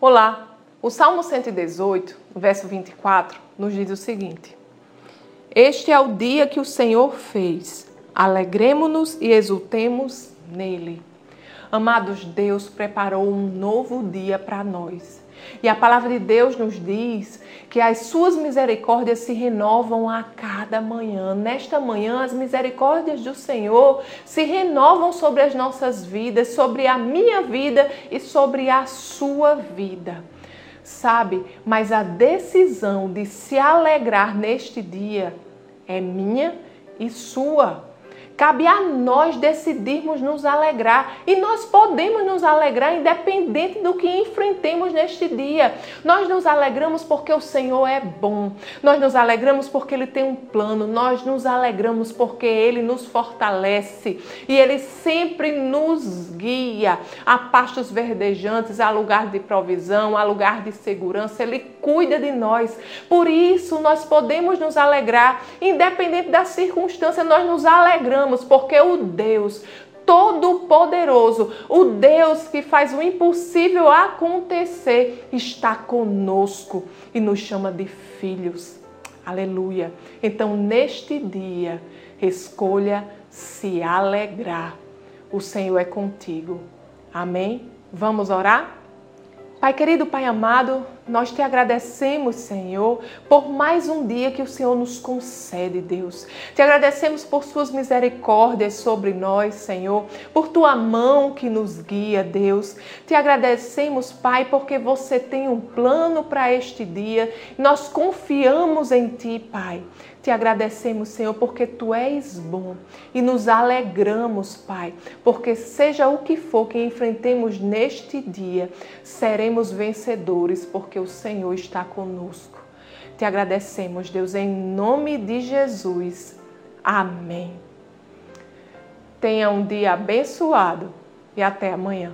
Olá! O Salmo 118, verso 24, nos diz o seguinte: Este é o dia que o Senhor fez, alegremos-nos e exultemos nele. Amados, Deus preparou um novo dia para nós. E a palavra de Deus nos diz que as suas misericórdias se renovam a cada manhã. Nesta manhã, as misericórdias do Senhor se renovam sobre as nossas vidas, sobre a minha vida e sobre a sua vida. Sabe, mas a decisão de se alegrar neste dia é minha e sua. Cabe a nós decidirmos nos alegrar. E nós podemos nos alegrar independente do que enfrentemos neste dia. Nós nos alegramos porque o Senhor é bom. Nós nos alegramos porque Ele tem um plano. Nós nos alegramos porque Ele nos fortalece. E Ele sempre nos guia a pastos verdejantes, a lugar de provisão, a lugar de segurança. Ele cuida de nós. Por isso, nós podemos nos alegrar, independente da circunstância, nós nos alegramos porque o Deus Todo-Poderoso, o Deus que faz o impossível acontecer, está conosco e nos chama de filhos. Aleluia. Então, neste dia, escolha se alegrar. O Senhor é contigo. Amém? Vamos orar? Pai querido, Pai amado, nós te agradecemos, Senhor, por mais um dia que o Senhor nos concede, Deus. Te agradecemos por suas misericórdias sobre nós, Senhor, por tua mão que nos guia, Deus. Te agradecemos, Pai, porque você tem um plano para este dia. Nós confiamos em ti, Pai. Te agradecemos, Senhor, porque tu és bom e nos alegramos, Pai, porque seja o que for que enfrentemos neste dia, seremos vencedores, porque o Senhor está conosco. Te agradecemos, Deus, em nome de Jesus. Amém. Tenha um dia abençoado e até amanhã.